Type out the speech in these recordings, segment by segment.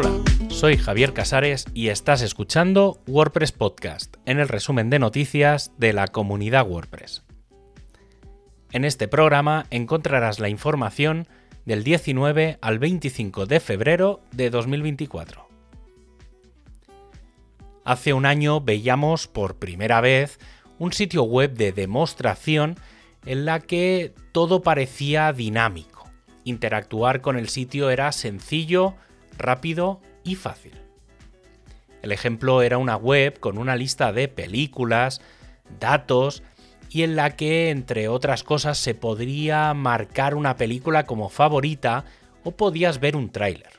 Hola, soy Javier Casares y estás escuchando WordPress Podcast, en el resumen de noticias de la comunidad WordPress. En este programa encontrarás la información del 19 al 25 de febrero de 2024. Hace un año veíamos por primera vez un sitio web de demostración en la que todo parecía dinámico. Interactuar con el sitio era sencillo, rápido y fácil. El ejemplo era una web con una lista de películas, datos y en la que, entre otras cosas, se podría marcar una película como favorita o podías ver un tráiler.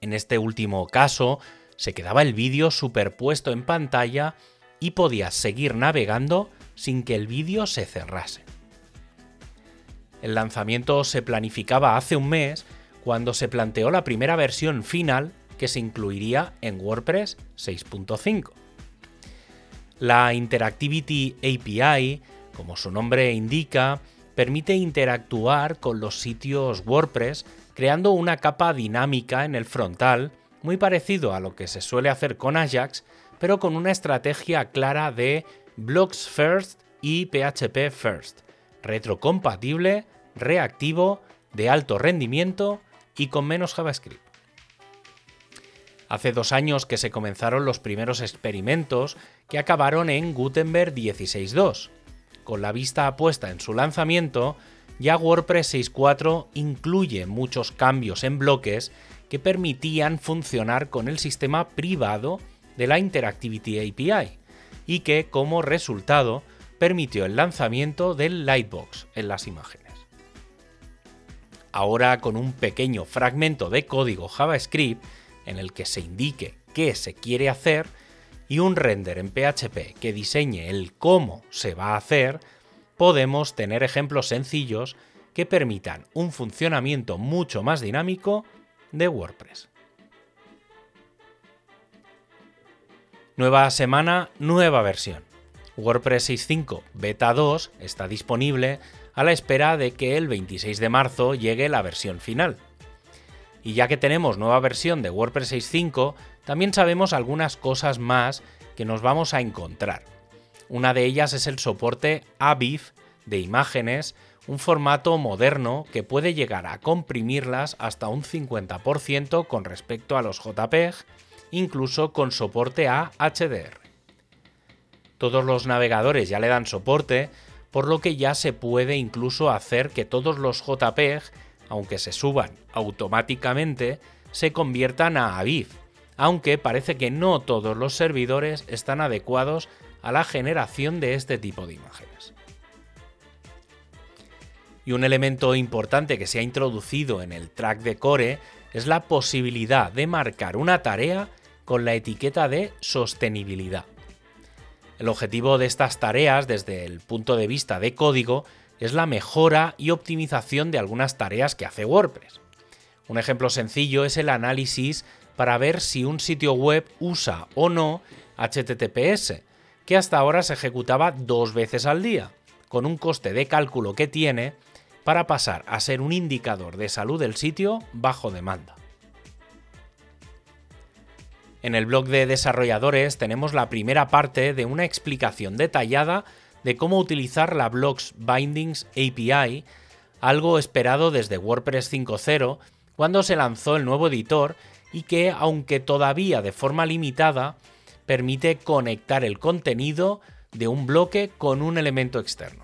En este último caso, se quedaba el vídeo superpuesto en pantalla y podías seguir navegando sin que el vídeo se cerrase. El lanzamiento se planificaba hace un mes cuando se planteó la primera versión final que se incluiría en WordPress 6.5. La Interactivity API, como su nombre indica, permite interactuar con los sitios WordPress creando una capa dinámica en el frontal, muy parecido a lo que se suele hacer con Ajax, pero con una estrategia clara de Blocks First y PHP First, retrocompatible, reactivo, de alto rendimiento y con menos JavaScript. Hace dos años que se comenzaron los primeros experimentos que acabaron en Gutenberg 16.2. Con la vista puesta en su lanzamiento, ya WordPress 6.4 incluye muchos cambios en bloques que permitían funcionar con el sistema privado de la Interactivity API y que, como resultado, permitió el lanzamiento del Lightbox en las imágenes. Ahora, con un pequeño fragmento de código JavaScript en el que se indique qué se quiere hacer y un render en PHP que diseñe el cómo se va a hacer, podemos tener ejemplos sencillos que permitan un funcionamiento mucho más dinámico de WordPress. Nueva semana, nueva versión. WordPress 6.5 Beta 2 está disponible a la espera de que el 26 de marzo llegue la versión final. Y ya que tenemos nueva versión de WordPress 6.5, también sabemos algunas cosas más que nos vamos a encontrar. Una de ellas es el soporte AVIF de imágenes, un formato moderno que puede llegar a comprimirlas hasta un 50% con respecto a los JPEG incluso con soporte a HDR. Todos los navegadores ya le dan soporte, por lo que ya se puede incluso hacer que todos los JPEG, aunque se suban automáticamente, se conviertan a AVIF, aunque parece que no todos los servidores están adecuados a la generación de este tipo de imágenes. Y un elemento importante que se ha introducido en el track de core es la posibilidad de marcar una tarea con la etiqueta de sostenibilidad. El objetivo de estas tareas desde el punto de vista de código es la mejora y optimización de algunas tareas que hace WordPress. Un ejemplo sencillo es el análisis para ver si un sitio web usa o no HTTPS, que hasta ahora se ejecutaba dos veces al día, con un coste de cálculo que tiene para pasar a ser un indicador de salud del sitio bajo demanda. En el blog de desarrolladores tenemos la primera parte de una explicación detallada de cómo utilizar la Blocks Bindings API, algo esperado desde WordPress 5.0 cuando se lanzó el nuevo editor y que, aunque todavía de forma limitada, permite conectar el contenido de un bloque con un elemento externo.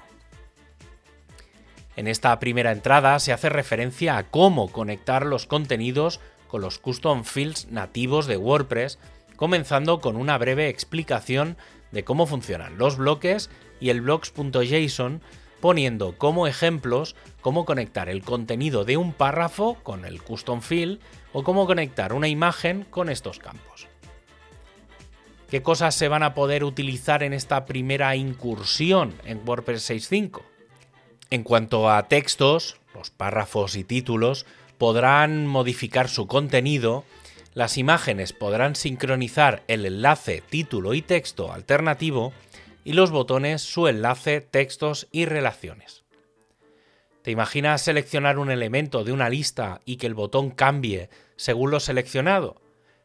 En esta primera entrada se hace referencia a cómo conectar los contenidos con los custom fields nativos de WordPress, comenzando con una breve explicación de cómo funcionan los bloques y el blocks.json, poniendo como ejemplos cómo conectar el contenido de un párrafo con el custom field o cómo conectar una imagen con estos campos. ¿Qué cosas se van a poder utilizar en esta primera incursión en WordPress 6.5? En cuanto a textos, los párrafos y títulos podrán modificar su contenido, las imágenes podrán sincronizar el enlace título y texto alternativo y los botones su enlace, textos y relaciones. ¿Te imaginas seleccionar un elemento de una lista y que el botón cambie según lo seleccionado?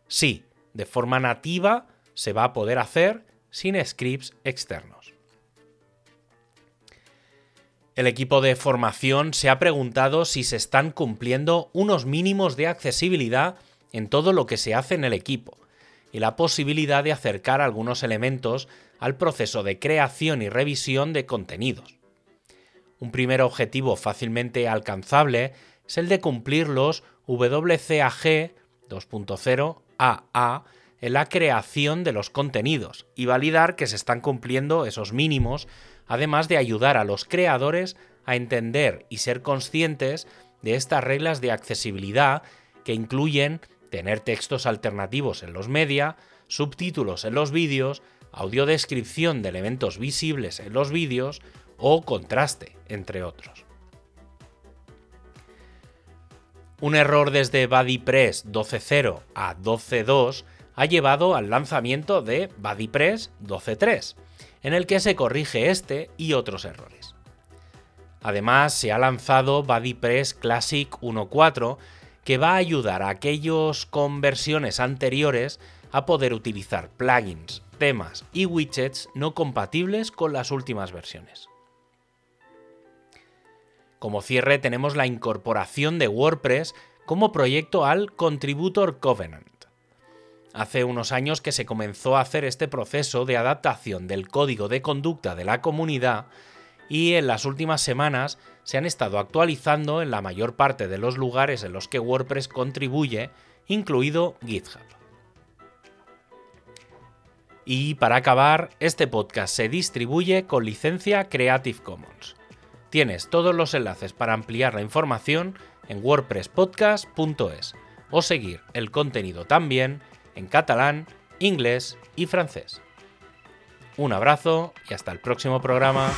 Sí, de forma nativa se va a poder hacer sin scripts externos. El equipo de formación se ha preguntado si se están cumpliendo unos mínimos de accesibilidad en todo lo que se hace en el equipo y la posibilidad de acercar algunos elementos al proceso de creación y revisión de contenidos. Un primer objetivo fácilmente alcanzable es el de cumplir los WCAG 2.0 AA en la creación de los contenidos y validar que se están cumpliendo esos mínimos, además de ayudar a los creadores a entender y ser conscientes de estas reglas de accesibilidad que incluyen tener textos alternativos en los media, subtítulos en los vídeos, audiodescripción de elementos visibles en los vídeos o contraste, entre otros. Un error desde BuddyPress 12.0 a 12.2 ha llevado al lanzamiento de BuddyPress 12.3, en el que se corrige este y otros errores. Además, se ha lanzado BuddyPress Classic 1.4, que va a ayudar a aquellos con versiones anteriores a poder utilizar plugins, temas y widgets no compatibles con las últimas versiones. Como cierre tenemos la incorporación de WordPress como proyecto al Contributor Covenant. Hace unos años que se comenzó a hacer este proceso de adaptación del código de conducta de la comunidad y en las últimas semanas se han estado actualizando en la mayor parte de los lugares en los que WordPress contribuye, incluido GitHub. Y para acabar, este podcast se distribuye con licencia Creative Commons. Tienes todos los enlaces para ampliar la información en wordpresspodcast.es o seguir el contenido también en catalán, inglés y francés. Un abrazo y hasta el próximo programa.